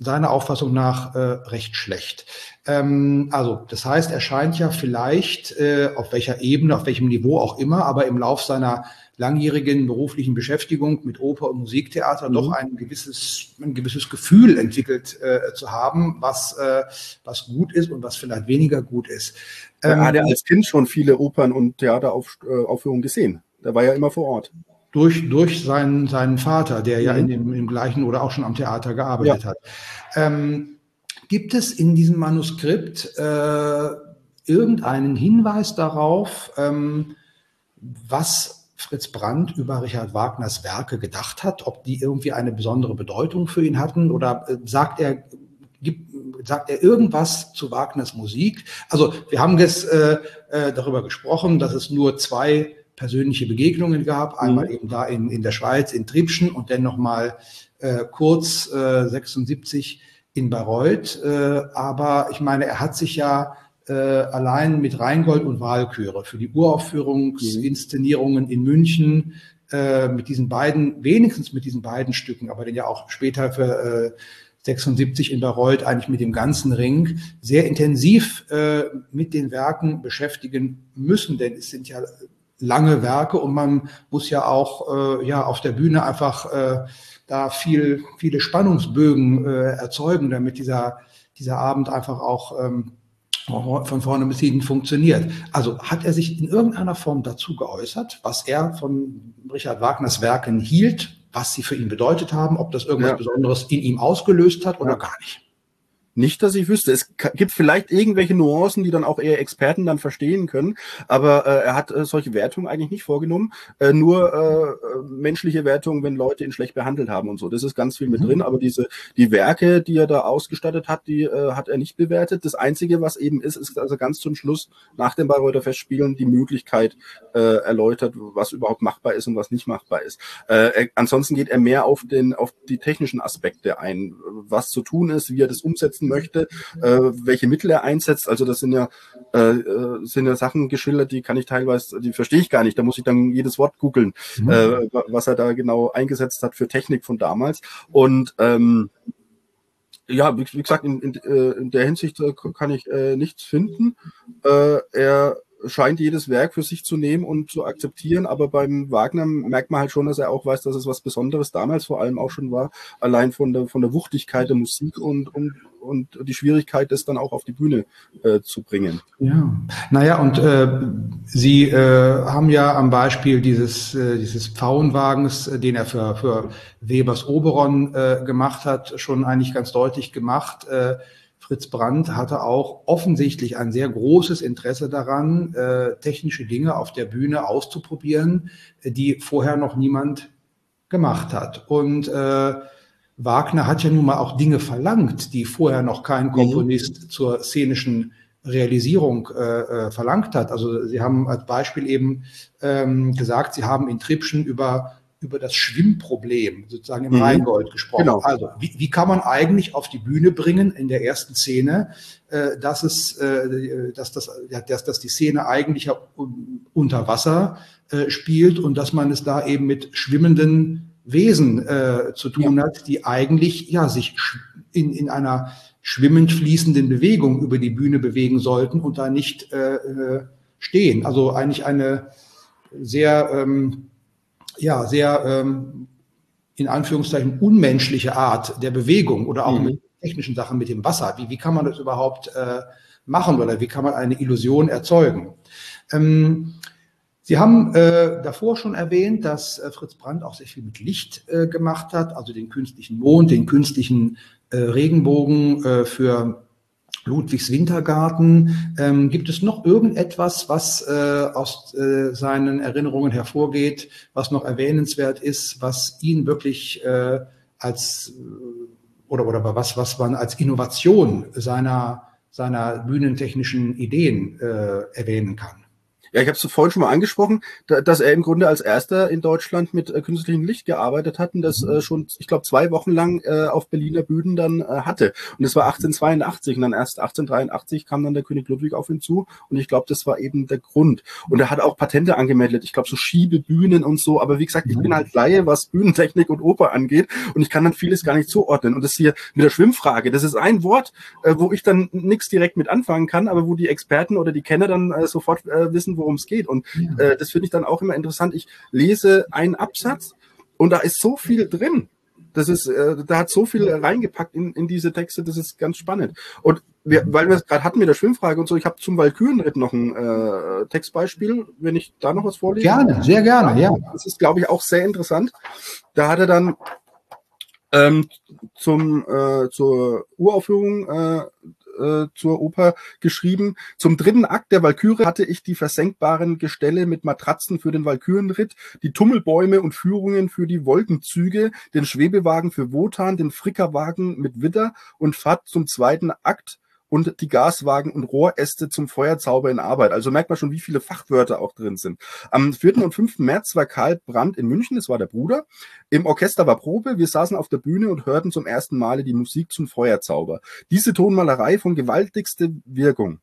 seiner Auffassung nach äh, recht schlecht. Ähm, also das heißt, er scheint ja vielleicht äh, auf welcher Ebene, auf welchem Niveau auch immer, aber im Lauf seiner langjährigen beruflichen Beschäftigung mit Oper und Musiktheater mhm. doch ein gewisses, ein gewisses Gefühl entwickelt äh, zu haben, was, äh, was gut ist und was vielleicht weniger gut ist. Ähm, er hat ja als Kind schon viele Opern und Theateraufführungen gesehen. Der war ja immer vor Ort. Durch, durch seinen, seinen Vater, der mhm. ja in dem, im gleichen oder auch schon am Theater gearbeitet ja. hat. Ähm, gibt es in diesem Manuskript äh, irgendeinen Hinweis darauf, ähm, was Fritz Brandt über Richard Wagners Werke gedacht hat, ob die irgendwie eine besondere Bedeutung für ihn hatten oder äh, sagt er, gibt, sagt er irgendwas zu Wagners Musik? Also wir haben jetzt äh, äh, darüber gesprochen, dass es nur zwei persönliche Begegnungen gab, einmal mhm. eben da in, in der Schweiz, in Tribschen und dann nochmal äh, kurz äh, 76 in Bayreuth. Äh, aber ich meine, er hat sich ja äh, allein mit Rheingold und Wahlchöre für die Uraufführungsinszenierungen in München äh, mit diesen beiden, wenigstens mit diesen beiden Stücken, aber dann ja auch später für äh, 76 in Bayreuth eigentlich mit dem ganzen Ring sehr intensiv äh, mit den Werken beschäftigen müssen, denn es sind ja lange Werke und man muss ja auch äh, ja auf der Bühne einfach äh, da viel viele Spannungsbögen äh, erzeugen, damit dieser dieser Abend einfach auch ähm, von vorne bis hinten funktioniert. Also hat er sich in irgendeiner Form dazu geäußert, was er von Richard Wagners Werken hielt, was sie für ihn bedeutet haben, ob das irgendwas ja. Besonderes in ihm ausgelöst hat oder ja. gar nicht? Nicht, dass ich wüsste. Es gibt vielleicht irgendwelche Nuancen, die dann auch eher Experten dann verstehen können, aber äh, er hat äh, solche Wertungen eigentlich nicht vorgenommen. Äh, nur äh, menschliche Wertungen, wenn Leute ihn schlecht behandelt haben und so. Das ist ganz viel mit mhm. drin, aber diese die Werke, die er da ausgestattet hat, die äh, hat er nicht bewertet. Das Einzige, was eben ist, ist also ganz zum Schluss nach dem Bayreuther Festspielen die Möglichkeit äh, erläutert, was überhaupt machbar ist und was nicht machbar ist. Äh, er, ansonsten geht er mehr auf den auf die technischen Aspekte ein, was zu tun ist, wie er das umsetzt umsetzen möchte, äh, welche Mittel er einsetzt. Also das sind ja, äh, äh, sind ja Sachen geschildert, die kann ich teilweise, die verstehe ich gar nicht. Da muss ich dann jedes Wort googeln, mhm. äh, was er da genau eingesetzt hat für Technik von damals. Und ähm, ja, wie, wie gesagt, in, in, äh, in der Hinsicht äh, kann ich äh, nichts finden. Äh, er scheint jedes Werk für sich zu nehmen und zu akzeptieren, aber beim Wagner merkt man halt schon, dass er auch weiß, dass es was Besonderes damals vor allem auch schon war, allein von der von der Wuchtigkeit der Musik und und und die Schwierigkeit, das dann auch auf die Bühne äh, zu bringen. Ja, naja, und äh, Sie äh, haben ja am Beispiel dieses, äh, dieses Pfauenwagens, äh, den er für, für Webers Oberon äh, gemacht hat, schon eigentlich ganz deutlich gemacht, äh, Fritz Brandt hatte auch offensichtlich ein sehr großes Interesse daran, äh, technische Dinge auf der Bühne auszuprobieren, die vorher noch niemand gemacht hat. Und äh, Wagner hat ja nun mal auch Dinge verlangt, die vorher noch kein mhm. Komponist mhm. zur szenischen Realisierung äh, äh, verlangt hat. Also Sie haben als Beispiel eben ähm, gesagt, Sie haben in Tripschen über über das Schwimmproblem sozusagen im mhm. Rheingold gesprochen. Genau. Also wie, wie kann man eigentlich auf die Bühne bringen in der ersten Szene, äh, dass es, äh, dass das, ja, dass, dass die Szene eigentlich unter Wasser äh, spielt und dass man es da eben mit schwimmenden Wesen äh, zu tun ja. hat, die eigentlich ja sich in, in einer schwimmend fließenden Bewegung über die Bühne bewegen sollten und da nicht äh, äh stehen. Also eigentlich eine sehr ähm, ja, sehr ähm, in Anführungszeichen unmenschliche Art der Bewegung oder auch mhm. mit technischen Sachen mit dem Wasser. Wie, wie kann man das überhaupt äh, machen oder wie kann man eine Illusion erzeugen? Ähm, Sie haben äh, davor schon erwähnt, dass äh, Fritz Brandt auch sehr viel mit Licht äh, gemacht hat, also den künstlichen Mond, den künstlichen äh, Regenbogen äh, für Ludwigs Wintergarten. Ähm, gibt es noch irgendetwas, was äh, aus äh, seinen Erinnerungen hervorgeht, was noch erwähnenswert ist, was ihn wirklich äh, als oder oder was was man als Innovation seiner seiner bühnentechnischen Ideen äh, erwähnen kann? Ja, ich habe es vorhin schon mal angesprochen, da, dass er im Grunde als erster in Deutschland mit äh, künstlichem Licht gearbeitet hat und das äh, schon, ich glaube, zwei Wochen lang äh, auf Berliner Bühnen dann äh, hatte. Und das war 1882 und dann erst 1883 kam dann der König Ludwig auf ihn zu und ich glaube, das war eben der Grund. Und er hat auch Patente angemeldet, ich glaube, so Schiebebühnen und so. Aber wie gesagt, ich bin halt Laie, was Bühnentechnik und Oper angeht und ich kann dann vieles gar nicht zuordnen. Und das hier mit der Schwimmfrage, das ist ein Wort, äh, wo ich dann nichts direkt mit anfangen kann, aber wo die Experten oder die Kenner dann äh, sofort äh, wissen, worum es geht. Und ja. äh, das finde ich dann auch immer interessant. Ich lese einen Absatz und da ist so viel drin. Das ist, äh, da hat so viel reingepackt in, in diese Texte, das ist ganz spannend. Und wir, weil wir es gerade hatten mit der Schwimmfrage und so, ich habe zum Walkürenritt noch ein äh, Textbeispiel, wenn ich da noch was vorlese. Gerne, sehr gerne, ja. Das ist, glaube ich, auch sehr interessant. Da hat er dann ähm, zum, äh, zur Uraufführung äh, äh, zur Oper geschrieben. Zum dritten Akt der Walküre hatte ich die versenkbaren Gestelle mit Matratzen für den Walkürenritt, die Tummelbäume und Führungen für die Wolkenzüge, den Schwebewagen für Wotan, den Frickerwagen mit Witter und Fahrt zum zweiten Akt und die Gaswagen und Rohräste zum Feuerzauber in Arbeit. Also merkt man schon, wie viele Fachwörter auch drin sind. Am 4. und 5. März war Karl Brandt in München, das war der Bruder. Im Orchester war Probe, wir saßen auf der Bühne und hörten zum ersten Male die Musik zum Feuerzauber. Diese Tonmalerei von gewaltigste Wirkung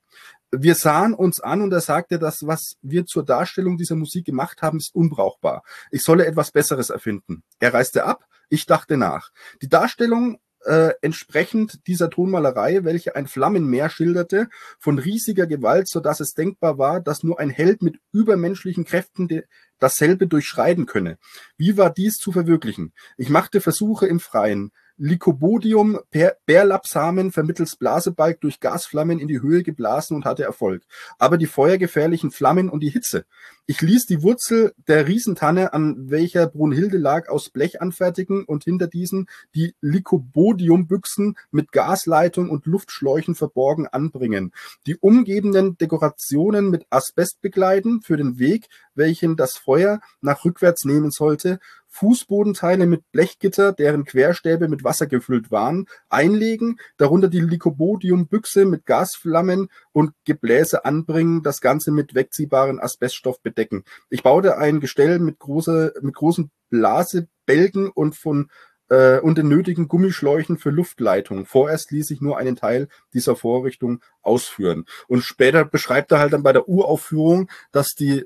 wir sahen uns an und er sagte, das, was wir zur Darstellung dieser Musik gemacht haben, ist unbrauchbar. Ich solle etwas Besseres erfinden. Er reiste ab, ich dachte nach. Die Darstellung äh, entsprechend dieser Tonmalerei, welche ein Flammenmeer schilderte, von riesiger Gewalt, so dass es denkbar war, dass nur ein Held mit übermenschlichen Kräften dasselbe durchschreiten könne. Wie war dies zu verwirklichen? Ich machte Versuche im Freien, Lycobodium Bärlapsamen vermittels Blasebalg durch Gasflammen in die Höhe geblasen und hatte Erfolg. Aber die feuergefährlichen Flammen und die Hitze. Ich ließ die Wurzel der Riesentanne, an welcher Brunhilde lag, aus Blech anfertigen und hinter diesen die Lycobodiumbüchsen mit Gasleitung und Luftschläuchen verborgen anbringen. Die umgebenden Dekorationen mit Asbest begleiten für den Weg, welchen das Feuer nach rückwärts nehmen sollte, Fußbodenteile mit Blechgitter, deren Querstäbe mit Wasser gefüllt waren, einlegen, darunter die Lycobodium-Büchse mit Gasflammen und Gebläse anbringen, das Ganze mit wegziehbaren Asbeststoff bedecken. Ich baute ein Gestell mit, große, mit großen Blasebälgen und von äh, und den nötigen Gummischläuchen für Luftleitung. Vorerst ließ ich nur einen Teil dieser Vorrichtung ausführen. Und später beschreibt er halt dann bei der Uraufführung, dass die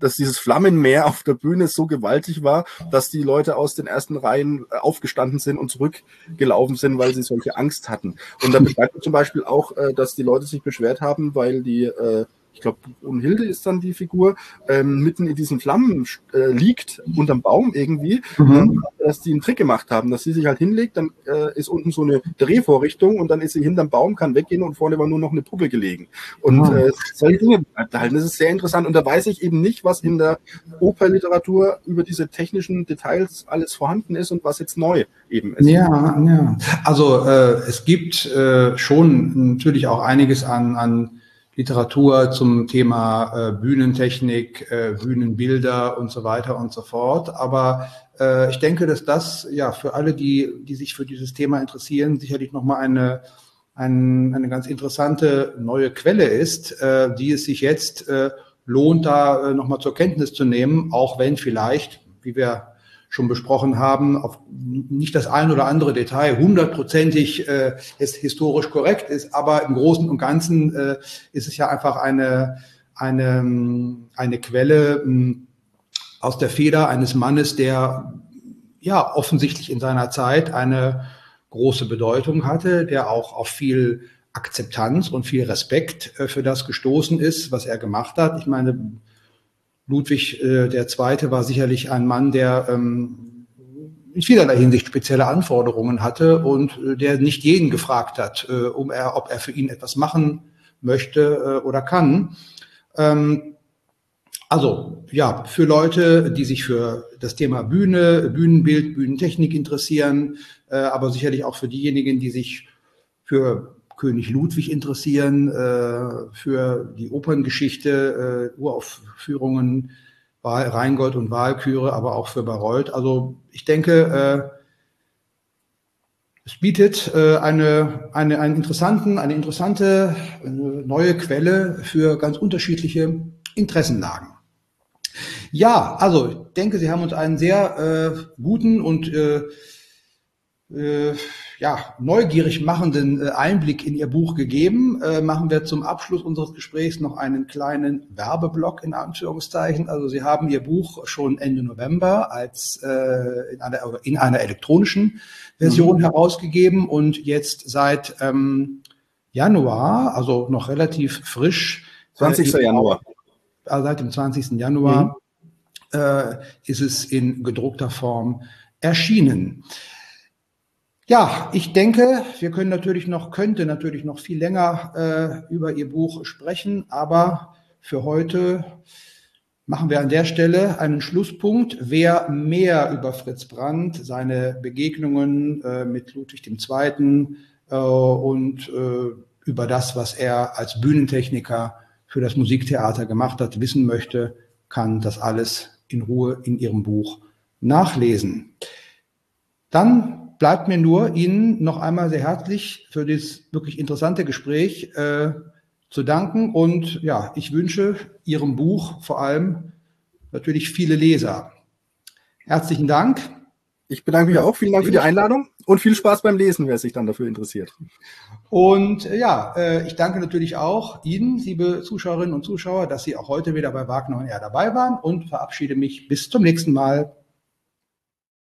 dass dieses Flammenmeer auf der Bühne so gewaltig war, dass die Leute aus den ersten Reihen äh, aufgestanden sind und zurückgelaufen sind, weil sie solche Angst hatten. Und da beschreibt zum Beispiel auch, äh, dass die Leute sich beschwert haben, weil die äh, ich glaube, Brunhilde ist dann die Figur, ähm, mitten in diesen Flammen äh, liegt, unterm Baum irgendwie, mhm. dass die einen Trick gemacht haben, dass sie sich halt hinlegt, dann äh, ist unten so eine Drehvorrichtung und dann ist sie hinterm Baum, kann weggehen und vorne war nur noch eine Puppe gelegen. Und mhm. äh, solche Dinge halt. Das ist sehr interessant und da weiß ich eben nicht, was in der Operliteratur über diese technischen Details alles vorhanden ist und was jetzt neu eben ist. Ja, ja. Also äh, es gibt äh, schon natürlich auch einiges an, an Literatur zum Thema äh, Bühnentechnik, äh, Bühnenbilder und so weiter und so fort. Aber äh, ich denke, dass das ja für alle, die, die sich für dieses Thema interessieren, sicherlich nochmal eine, ein, eine ganz interessante neue Quelle ist, äh, die es sich jetzt äh, lohnt, da äh, nochmal zur Kenntnis zu nehmen, auch wenn vielleicht, wie wir schon besprochen haben, auf nicht das ein oder andere Detail hundertprozentig äh, historisch korrekt ist, aber im Großen und Ganzen äh, ist es ja einfach eine, eine, eine Quelle äh, aus der Feder eines Mannes, der ja offensichtlich in seiner Zeit eine große Bedeutung hatte, der auch auf viel Akzeptanz und viel Respekt äh, für das gestoßen ist, was er gemacht hat. Ich meine, Ludwig äh, der Zweite war sicherlich ein Mann, der ähm, in vielerlei Hinsicht spezielle Anforderungen hatte und äh, der nicht jeden gefragt hat, äh, um er, ob er für ihn etwas machen möchte äh, oder kann. Ähm, also ja, für Leute, die sich für das Thema Bühne, Bühnenbild, Bühnentechnik interessieren, äh, aber sicherlich auch für diejenigen, die sich für König Ludwig interessieren, äh, für die Operngeschichte, äh, Uraufführungen, Wahl, Rheingold und Wahlküre, aber auch für Bayreuth. Also ich denke, äh, es bietet äh, eine, eine, einen interessanten, eine interessante eine neue Quelle für ganz unterschiedliche Interessenlagen. Ja, also ich denke, Sie haben uns einen sehr äh, guten und äh, äh, ja, neugierig machenden äh, Einblick in Ihr Buch gegeben. Äh, machen wir zum Abschluss unseres Gesprächs noch einen kleinen Werbeblock in Anführungszeichen. Also Sie haben Ihr Buch schon Ende November als äh, in, einer, in einer elektronischen Version mhm. herausgegeben und jetzt seit ähm, Januar, also noch relativ frisch. 20. Äh, Januar. Also seit dem 20. Januar mhm. äh, ist es in gedruckter Form erschienen. Ja, ich denke, wir können natürlich noch, könnte natürlich noch viel länger äh, über Ihr Buch sprechen, aber für heute machen wir an der Stelle einen Schlusspunkt. Wer mehr über Fritz Brandt, seine Begegnungen äh, mit Ludwig II. Äh, und äh, über das, was er als Bühnentechniker für das Musiktheater gemacht hat, wissen möchte, kann das alles in Ruhe in Ihrem Buch nachlesen. Dann bleibt mir nur, Ihnen noch einmal sehr herzlich für das wirklich interessante Gespräch äh, zu danken. Und ja, ich wünsche Ihrem Buch vor allem natürlich viele Leser. Herzlichen Dank. Ich bedanke mich auch. Vielen Dank für die Einladung und viel Spaß beim Lesen, wer sich dann dafür interessiert. Und äh, ja, äh, ich danke natürlich auch Ihnen, liebe Zuschauerinnen und Zuschauer, dass Sie auch heute wieder bei Wagner und er dabei waren und verabschiede mich bis zum nächsten Mal.